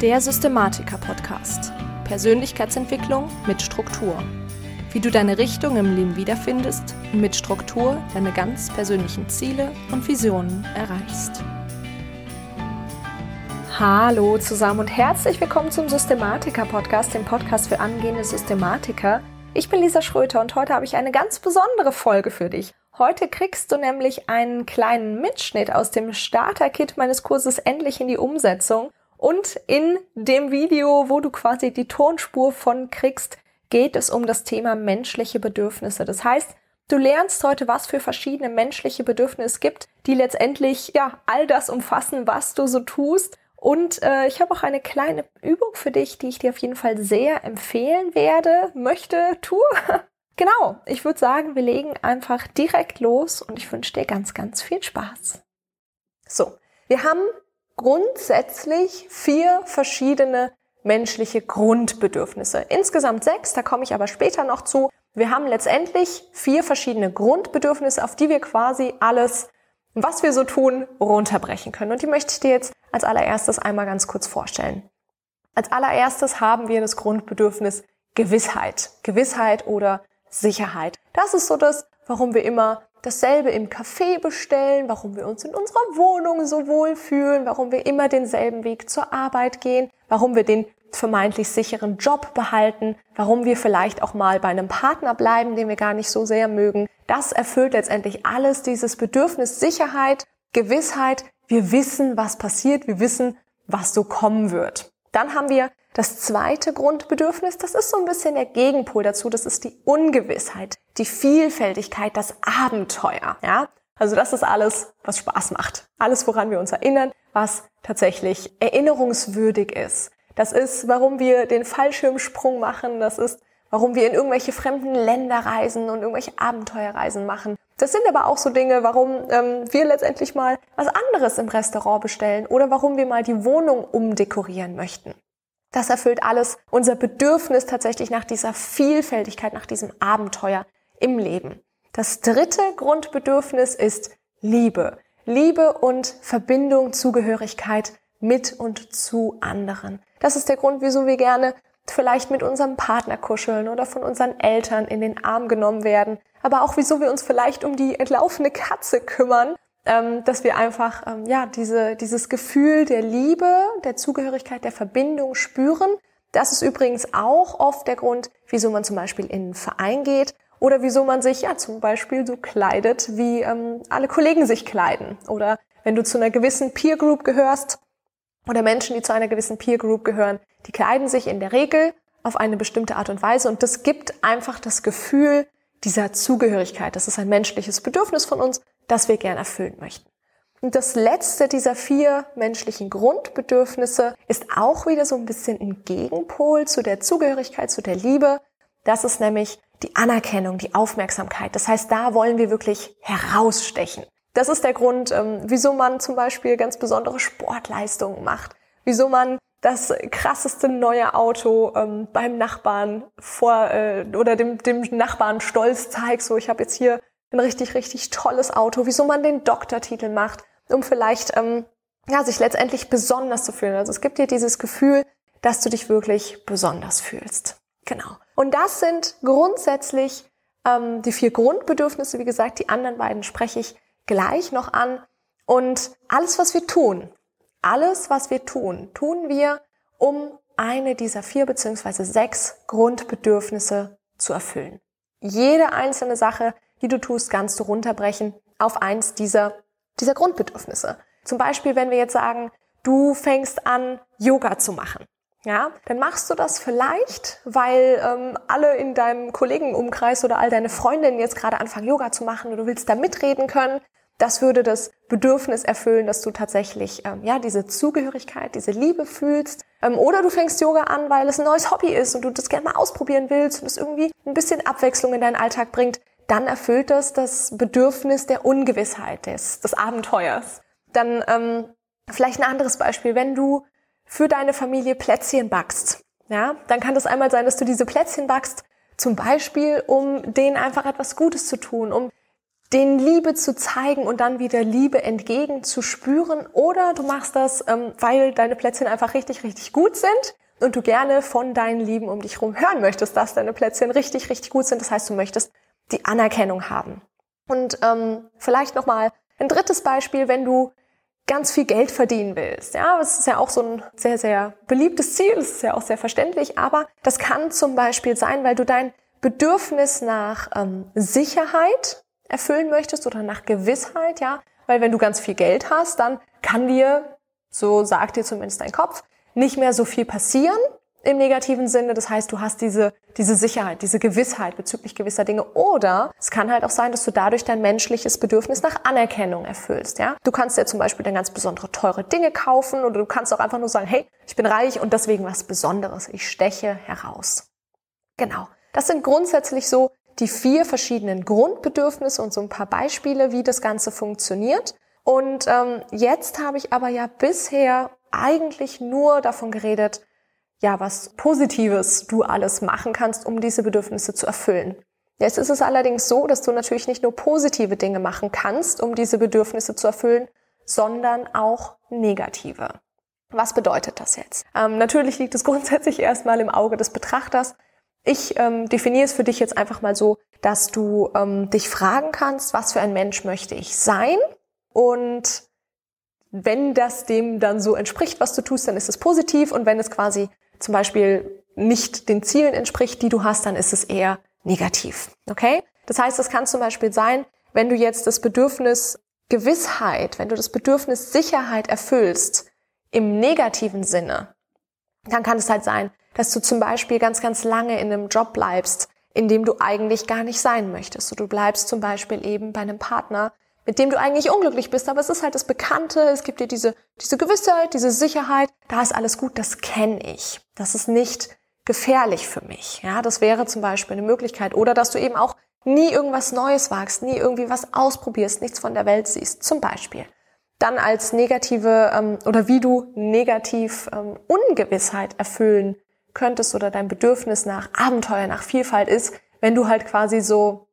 Der Systematiker-Podcast. Persönlichkeitsentwicklung mit Struktur. Wie du deine Richtung im Leben wiederfindest und mit Struktur deine ganz persönlichen Ziele und Visionen erreichst. Hallo zusammen und herzlich willkommen zum Systematiker-Podcast, dem Podcast für angehende Systematiker. Ich bin Lisa Schröter und heute habe ich eine ganz besondere Folge für dich. Heute kriegst du nämlich einen kleinen Mitschnitt aus dem Starter-Kit meines Kurses Endlich in die Umsetzung. Und in dem Video, wo du quasi die Tonspur von kriegst, geht es um das Thema menschliche Bedürfnisse. Das heißt, du lernst heute, was für verschiedene menschliche Bedürfnisse es gibt, die letztendlich ja all das umfassen, was du so tust. Und äh, ich habe auch eine kleine Übung für dich, die ich dir auf jeden Fall sehr empfehlen werde, möchte, tue. genau, ich würde sagen, wir legen einfach direkt los und ich wünsche dir ganz, ganz viel Spaß. So, wir haben grundsätzlich vier verschiedene menschliche Grundbedürfnisse. Insgesamt sechs, da komme ich aber später noch zu. Wir haben letztendlich vier verschiedene Grundbedürfnisse, auf die wir quasi alles, was wir so tun, runterbrechen können. Und die möchte ich dir jetzt als allererstes einmal ganz kurz vorstellen. Als allererstes haben wir das Grundbedürfnis Gewissheit. Gewissheit oder Sicherheit. Das ist so das, warum wir immer dasselbe im Café bestellen, warum wir uns in unserer Wohnung so wohl fühlen, warum wir immer denselben Weg zur Arbeit gehen, warum wir den vermeintlich sicheren Job behalten, warum wir vielleicht auch mal bei einem Partner bleiben, den wir gar nicht so sehr mögen. Das erfüllt letztendlich alles dieses Bedürfnis Sicherheit, Gewissheit. Wir wissen, was passiert, wir wissen, was so kommen wird. Dann haben wir das zweite Grundbedürfnis, das ist so ein bisschen der Gegenpol dazu, das ist die Ungewissheit, die Vielfältigkeit, das Abenteuer, ja? Also das ist alles, was Spaß macht. Alles, woran wir uns erinnern, was tatsächlich erinnerungswürdig ist. Das ist, warum wir den Fallschirmsprung machen. Das ist, warum wir in irgendwelche fremden Länder reisen und irgendwelche Abenteuerreisen machen. Das sind aber auch so Dinge, warum ähm, wir letztendlich mal was anderes im Restaurant bestellen oder warum wir mal die Wohnung umdekorieren möchten. Das erfüllt alles unser Bedürfnis tatsächlich nach dieser Vielfältigkeit, nach diesem Abenteuer im Leben. Das dritte Grundbedürfnis ist Liebe. Liebe und Verbindung, Zugehörigkeit mit und zu anderen. Das ist der Grund, wieso wir gerne vielleicht mit unserem Partner kuscheln oder von unseren Eltern in den Arm genommen werden, aber auch wieso wir uns vielleicht um die entlaufene Katze kümmern dass wir einfach ähm, ja diese, dieses Gefühl der Liebe, der Zugehörigkeit, der Verbindung spüren. Das ist übrigens auch oft der Grund, wieso man zum Beispiel in einen Verein geht oder wieso man sich ja zum Beispiel so kleidet, wie ähm, alle Kollegen sich kleiden. Oder wenn du zu einer gewissen Peer Group gehörst oder Menschen, die zu einer gewissen Peer Group gehören, die kleiden sich in der Regel auf eine bestimmte Art und Weise und das gibt einfach das Gefühl dieser Zugehörigkeit. Das ist ein menschliches Bedürfnis von uns, das wir gern erfüllen möchten. Und das letzte dieser vier menschlichen Grundbedürfnisse ist auch wieder so ein bisschen ein Gegenpol zu der Zugehörigkeit, zu der Liebe. Das ist nämlich die Anerkennung, die Aufmerksamkeit. Das heißt, da wollen wir wirklich herausstechen. Das ist der Grund, ähm, wieso man zum Beispiel ganz besondere Sportleistungen macht, wieso man das krasseste neue Auto ähm, beim Nachbarn vor äh, oder dem, dem Nachbarn stolz zeigt. So, ich habe jetzt hier ein richtig, richtig tolles Auto, wieso man den Doktortitel macht, um vielleicht ähm, ja, sich letztendlich besonders zu fühlen. Also es gibt dir dieses Gefühl, dass du dich wirklich besonders fühlst. Genau. Und das sind grundsätzlich ähm, die vier Grundbedürfnisse. Wie gesagt, die anderen beiden spreche ich gleich noch an. Und alles, was wir tun, alles, was wir tun, tun wir, um eine dieser vier beziehungsweise sechs Grundbedürfnisse zu erfüllen. Jede einzelne Sache die du tust, kannst du runterbrechen auf eins dieser, dieser Grundbedürfnisse. Zum Beispiel, wenn wir jetzt sagen, du fängst an, Yoga zu machen. Ja, dann machst du das vielleicht, weil ähm, alle in deinem Kollegenumkreis oder all deine Freundinnen jetzt gerade anfangen, Yoga zu machen und du willst da mitreden können. Das würde das Bedürfnis erfüllen, dass du tatsächlich ähm, ja diese Zugehörigkeit, diese Liebe fühlst. Ähm, oder du fängst Yoga an, weil es ein neues Hobby ist und du das gerne mal ausprobieren willst und es irgendwie ein bisschen Abwechslung in deinen Alltag bringt dann erfüllt das das Bedürfnis der Ungewissheit, des, des Abenteuers. Dann ähm, vielleicht ein anderes Beispiel, wenn du für deine Familie Plätzchen backst, ja, dann kann das einmal sein, dass du diese Plätzchen backst, zum Beispiel, um denen einfach etwas Gutes zu tun, um den Liebe zu zeigen und dann wieder Liebe entgegen zu spüren. Oder du machst das, ähm, weil deine Plätzchen einfach richtig, richtig gut sind und du gerne von deinen Lieben um dich herum hören möchtest, dass deine Plätzchen richtig, richtig gut sind. Das heißt, du möchtest die Anerkennung haben. Und ähm, vielleicht nochmal ein drittes Beispiel, wenn du ganz viel Geld verdienen willst. Ja, das ist ja auch so ein sehr, sehr beliebtes Ziel. Das ist ja auch sehr verständlich. Aber das kann zum Beispiel sein, weil du dein Bedürfnis nach ähm, Sicherheit erfüllen möchtest oder nach Gewissheit, ja. Weil wenn du ganz viel Geld hast, dann kann dir, so sagt dir zumindest dein Kopf, nicht mehr so viel passieren im negativen Sinne. Das heißt, du hast diese, diese Sicherheit, diese Gewissheit bezüglich gewisser Dinge. Oder es kann halt auch sein, dass du dadurch dein menschliches Bedürfnis nach Anerkennung erfüllst. Ja? Du kannst dir zum Beispiel dann ganz besondere teure Dinge kaufen oder du kannst auch einfach nur sagen, hey, ich bin reich und deswegen was Besonderes. Ich steche heraus. Genau. Das sind grundsätzlich so die vier verschiedenen Grundbedürfnisse und so ein paar Beispiele, wie das Ganze funktioniert. Und ähm, jetzt habe ich aber ja bisher eigentlich nur davon geredet, ja, was Positives du alles machen kannst, um diese Bedürfnisse zu erfüllen. Jetzt ist es allerdings so, dass du natürlich nicht nur positive Dinge machen kannst, um diese Bedürfnisse zu erfüllen, sondern auch negative. Was bedeutet das jetzt? Ähm, natürlich liegt es grundsätzlich erstmal im Auge des Betrachters. Ich ähm, definiere es für dich jetzt einfach mal so, dass du ähm, dich fragen kannst, was für ein Mensch möchte ich sein? Und wenn das dem dann so entspricht, was du tust, dann ist es positiv. Und wenn es quasi zum Beispiel nicht den Zielen entspricht, die du hast, dann ist es eher negativ. Okay? Das heißt, es kann zum Beispiel sein, wenn du jetzt das Bedürfnis Gewissheit, wenn du das Bedürfnis Sicherheit erfüllst, im negativen Sinne, dann kann es halt sein, dass du zum Beispiel ganz, ganz lange in einem Job bleibst, in dem du eigentlich gar nicht sein möchtest. So, du bleibst zum Beispiel eben bei einem Partner, mit dem du eigentlich unglücklich bist, aber es ist halt das Bekannte, es gibt dir diese, diese Gewissheit, diese Sicherheit, da ist alles gut, das kenne ich. Das ist nicht gefährlich für mich. Ja, das wäre zum Beispiel eine Möglichkeit. Oder dass du eben auch nie irgendwas Neues wagst, nie irgendwie was ausprobierst, nichts von der Welt siehst, zum Beispiel. Dann als negative ähm, oder wie du negativ ähm, Ungewissheit erfüllen könntest oder dein Bedürfnis nach Abenteuer, nach Vielfalt ist, wenn du halt quasi so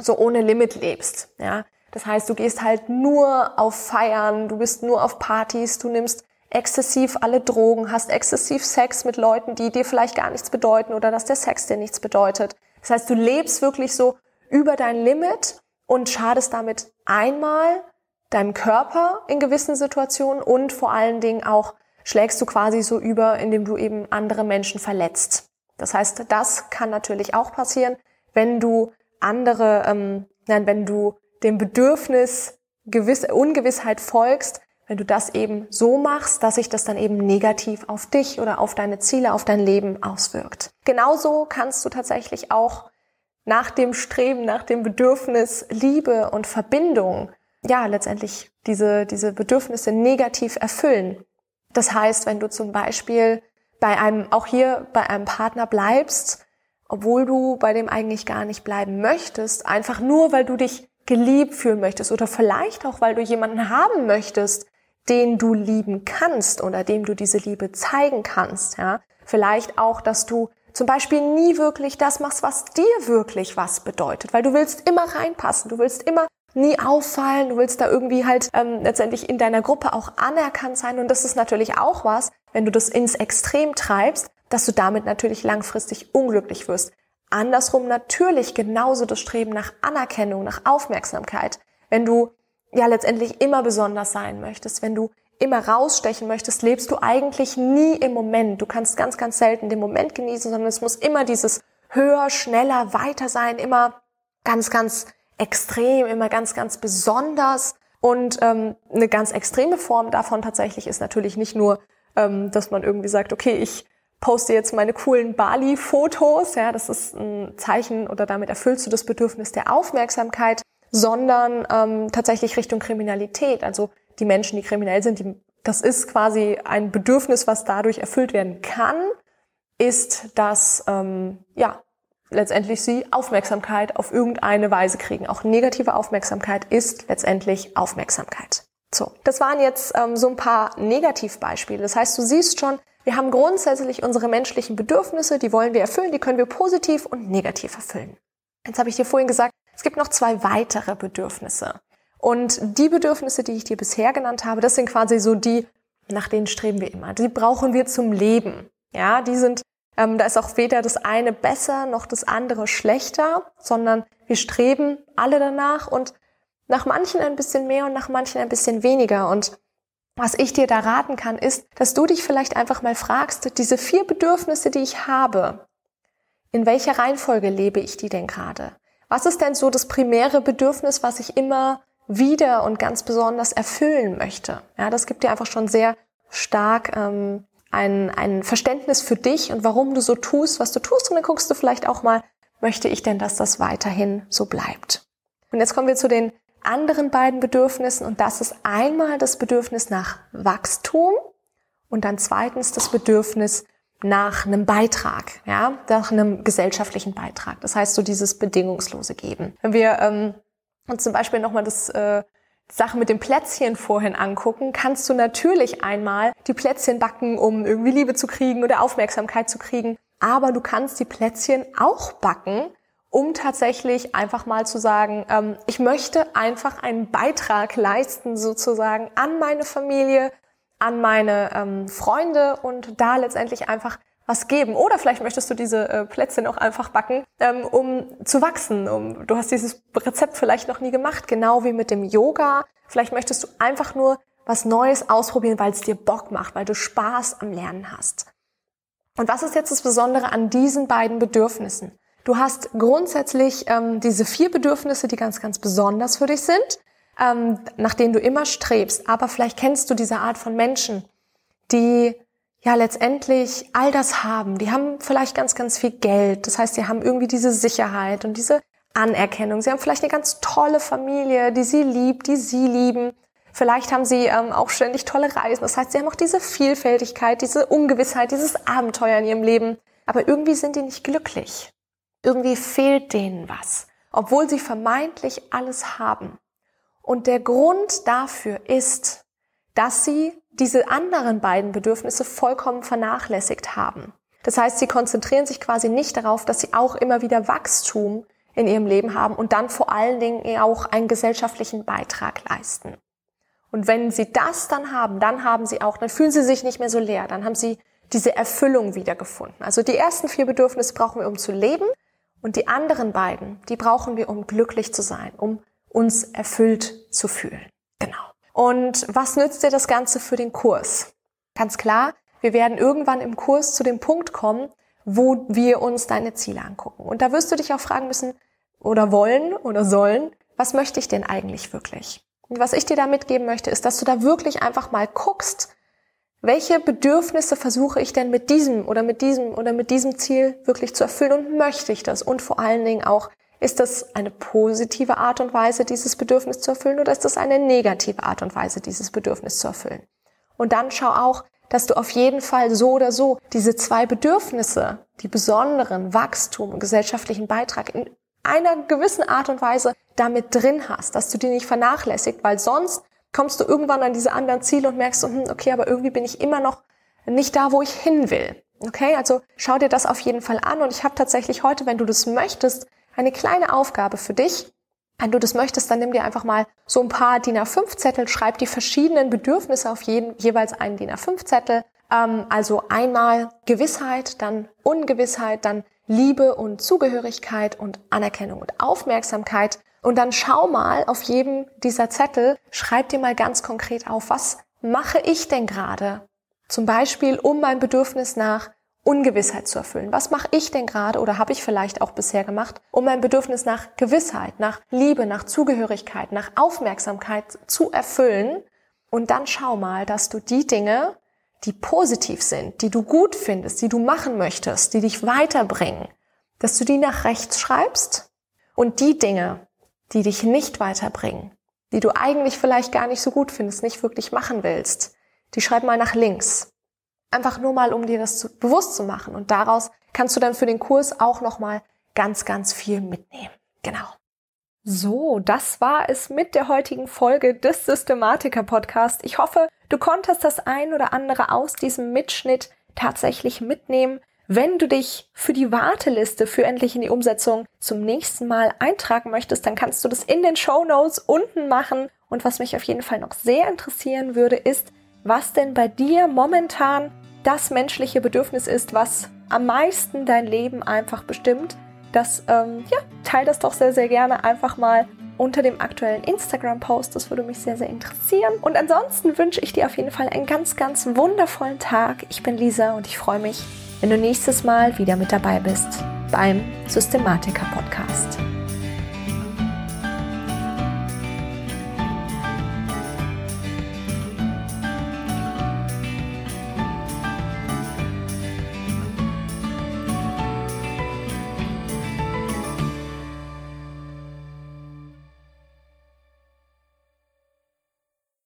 so ohne Limit lebst. Ja, das heißt, du gehst halt nur auf Feiern, du bist nur auf Partys, du nimmst exzessiv alle Drogen, hast exzessiv Sex mit Leuten, die dir vielleicht gar nichts bedeuten oder dass der Sex dir nichts bedeutet. Das heißt, du lebst wirklich so über dein Limit und schadest damit einmal deinem Körper in gewissen Situationen und vor allen Dingen auch schlägst du quasi so über, indem du eben andere Menschen verletzt. Das heißt, das kann natürlich auch passieren, wenn du andere, ähm, nein, wenn du dem Bedürfnis Gewiss Ungewissheit folgst, wenn du das eben so machst, dass sich das dann eben negativ auf dich oder auf deine Ziele, auf dein Leben auswirkt. Genauso kannst du tatsächlich auch nach dem Streben, nach dem Bedürfnis Liebe und Verbindung, ja, letztendlich diese, diese Bedürfnisse negativ erfüllen. Das heißt, wenn du zum Beispiel bei einem, auch hier bei einem Partner bleibst, obwohl du bei dem eigentlich gar nicht bleiben möchtest, einfach nur, weil du dich geliebt fühlen möchtest oder vielleicht auch, weil du jemanden haben möchtest, den du lieben kannst oder dem du diese Liebe zeigen kannst, ja. Vielleicht auch, dass du zum Beispiel nie wirklich das machst, was dir wirklich was bedeutet, weil du willst immer reinpassen, du willst immer nie auffallen, du willst da irgendwie halt ähm, letztendlich in deiner Gruppe auch anerkannt sein und das ist natürlich auch was, wenn du das ins Extrem treibst, dass du damit natürlich langfristig unglücklich wirst. Andersrum natürlich genauso das Streben nach Anerkennung, nach Aufmerksamkeit. Wenn du ja letztendlich immer besonders sein möchtest, wenn du immer rausstechen möchtest, lebst du eigentlich nie im Moment. Du kannst ganz, ganz selten den Moment genießen, sondern es muss immer dieses höher, schneller, weiter sein, immer ganz, ganz extrem, immer ganz, ganz besonders. Und ähm, eine ganz extreme Form davon tatsächlich ist natürlich nicht nur, ähm, dass man irgendwie sagt, okay, ich poste jetzt meine coolen Bali-Fotos, ja, das ist ein Zeichen oder damit erfüllst du das Bedürfnis der Aufmerksamkeit, sondern ähm, tatsächlich Richtung Kriminalität. Also die Menschen, die kriminell sind, die, das ist quasi ein Bedürfnis, was dadurch erfüllt werden kann, ist, dass ähm, ja letztendlich sie Aufmerksamkeit auf irgendeine Weise kriegen. Auch negative Aufmerksamkeit ist letztendlich Aufmerksamkeit. So, das waren jetzt ähm, so ein paar Negativbeispiele. Das heißt, du siehst schon, wir haben grundsätzlich unsere menschlichen Bedürfnisse, die wollen wir erfüllen, die können wir positiv und negativ erfüllen. Jetzt habe ich dir vorhin gesagt, Es gibt noch zwei weitere Bedürfnisse. Und die Bedürfnisse, die ich dir bisher genannt habe, das sind quasi so die, nach denen streben wir immer. Die brauchen wir zum Leben. Ja, die sind, ähm, da ist auch weder das eine besser noch das andere schlechter, sondern wir streben alle danach und nach manchen ein bisschen mehr und nach manchen ein bisschen weniger. Und was ich dir da raten kann, ist, dass du dich vielleicht einfach mal fragst, diese vier Bedürfnisse, die ich habe, in welcher Reihenfolge lebe ich die denn gerade? Was ist denn so das primäre Bedürfnis, was ich immer wieder und ganz besonders erfüllen möchte? Ja, das gibt dir einfach schon sehr stark ähm, ein, ein Verständnis für dich und warum du so tust, was du tust. Und dann guckst du vielleicht auch mal, möchte ich denn, dass das weiterhin so bleibt? Und jetzt kommen wir zu den anderen beiden Bedürfnissen und das ist einmal das Bedürfnis nach Wachstum und dann zweitens das Bedürfnis nach einem Beitrag, ja, nach einem gesellschaftlichen Beitrag. Das heißt so dieses bedingungslose Geben. Wenn wir ähm, uns zum Beispiel nochmal das äh, Sache mit dem Plätzchen vorhin angucken, kannst du natürlich einmal die Plätzchen backen, um irgendwie Liebe zu kriegen oder Aufmerksamkeit zu kriegen. Aber du kannst die Plätzchen auch backen, um tatsächlich einfach mal zu sagen, ähm, ich möchte einfach einen Beitrag leisten sozusagen an meine Familie, an meine ähm, Freunde und da letztendlich einfach was geben. Oder vielleicht möchtest du diese äh, Plätzchen auch einfach backen, ähm, um zu wachsen. Um, du hast dieses Rezept vielleicht noch nie gemacht, genau wie mit dem Yoga. Vielleicht möchtest du einfach nur was Neues ausprobieren, weil es dir Bock macht, weil du Spaß am Lernen hast. Und was ist jetzt das Besondere an diesen beiden Bedürfnissen? Du hast grundsätzlich ähm, diese vier Bedürfnisse, die ganz, ganz besonders für dich sind, ähm, nach denen du immer strebst. Aber vielleicht kennst du diese Art von Menschen, die ja letztendlich all das haben. Die haben vielleicht ganz, ganz viel Geld. Das heißt, sie haben irgendwie diese Sicherheit und diese Anerkennung. Sie haben vielleicht eine ganz tolle Familie, die sie liebt, die sie lieben. Vielleicht haben sie ähm, auch ständig tolle Reisen. Das heißt, sie haben auch diese Vielfältigkeit, diese Ungewissheit, dieses Abenteuer in ihrem Leben. Aber irgendwie sind die nicht glücklich. Irgendwie fehlt denen was, obwohl sie vermeintlich alles haben. Und der Grund dafür ist, dass sie diese anderen beiden Bedürfnisse vollkommen vernachlässigt haben. Das heißt, sie konzentrieren sich quasi nicht darauf, dass sie auch immer wieder Wachstum in ihrem Leben haben und dann vor allen Dingen auch einen gesellschaftlichen Beitrag leisten. Und wenn sie das dann haben, dann haben sie auch, dann fühlen sie sich nicht mehr so leer, dann haben sie diese Erfüllung wiedergefunden. Also die ersten vier Bedürfnisse brauchen wir, um zu leben. Und die anderen beiden, die brauchen wir, um glücklich zu sein, um uns erfüllt zu fühlen. Genau. Und was nützt dir das Ganze für den Kurs? Ganz klar, wir werden irgendwann im Kurs zu dem Punkt kommen, wo wir uns deine Ziele angucken. Und da wirst du dich auch fragen müssen oder wollen oder sollen, was möchte ich denn eigentlich wirklich? Und was ich dir da mitgeben möchte, ist, dass du da wirklich einfach mal guckst, welche Bedürfnisse versuche ich denn mit diesem oder mit diesem oder mit diesem Ziel wirklich zu erfüllen und möchte ich das? Und vor allen Dingen auch, ist das eine positive Art und Weise, dieses Bedürfnis zu erfüllen oder ist das eine negative Art und Weise, dieses Bedürfnis zu erfüllen? Und dann schau auch, dass du auf jeden Fall so oder so diese zwei Bedürfnisse, die besonderen Wachstum und gesellschaftlichen Beitrag in einer gewissen Art und Weise damit drin hast, dass du die nicht vernachlässigt, weil sonst kommst du irgendwann an diese anderen Ziele und merkst, hm, okay, aber irgendwie bin ich immer noch nicht da, wo ich hin will. Okay, also schau dir das auf jeden Fall an und ich habe tatsächlich heute, wenn du das möchtest, eine kleine Aufgabe für dich. Wenn du das möchtest, dann nimm dir einfach mal so ein paar DIN A5 Zettel, schreib die verschiedenen Bedürfnisse auf jeden, jeweils einen DIN A5 Zettel. Ähm, also einmal Gewissheit, dann Ungewissheit, dann Liebe und Zugehörigkeit und Anerkennung und Aufmerksamkeit und dann schau mal auf jedem dieser Zettel, schreib dir mal ganz konkret auf, was mache ich denn gerade? Zum Beispiel, um mein Bedürfnis nach Ungewissheit zu erfüllen. Was mache ich denn gerade oder habe ich vielleicht auch bisher gemacht, um mein Bedürfnis nach Gewissheit, nach Liebe, nach Zugehörigkeit, nach Aufmerksamkeit zu erfüllen? Und dann schau mal, dass du die Dinge, die positiv sind, die du gut findest, die du machen möchtest, die dich weiterbringen, dass du die nach rechts schreibst und die Dinge, die dich nicht weiterbringen, die du eigentlich vielleicht gar nicht so gut findest, nicht wirklich machen willst, die schreib mal nach links. Einfach nur mal, um dir das zu, bewusst zu machen. Und daraus kannst du dann für den Kurs auch nochmal ganz, ganz viel mitnehmen. Genau. So, das war es mit der heutigen Folge des Systematiker Podcast. Ich hoffe, du konntest das ein oder andere aus diesem Mitschnitt tatsächlich mitnehmen. Wenn du dich für die Warteliste für endlich in die Umsetzung zum nächsten Mal eintragen möchtest, dann kannst du das in den Show Notes unten machen. Und was mich auf jeden Fall noch sehr interessieren würde, ist, was denn bei dir momentan das menschliche Bedürfnis ist, was am meisten dein Leben einfach bestimmt. Das, ähm, ja, teile das doch sehr, sehr gerne einfach mal unter dem aktuellen Instagram-Post. Das würde mich sehr, sehr interessieren. Und ansonsten wünsche ich dir auf jeden Fall einen ganz, ganz wundervollen Tag. Ich bin Lisa und ich freue mich, wenn du nächstes Mal wieder mit dabei bist beim Systematiker Podcast.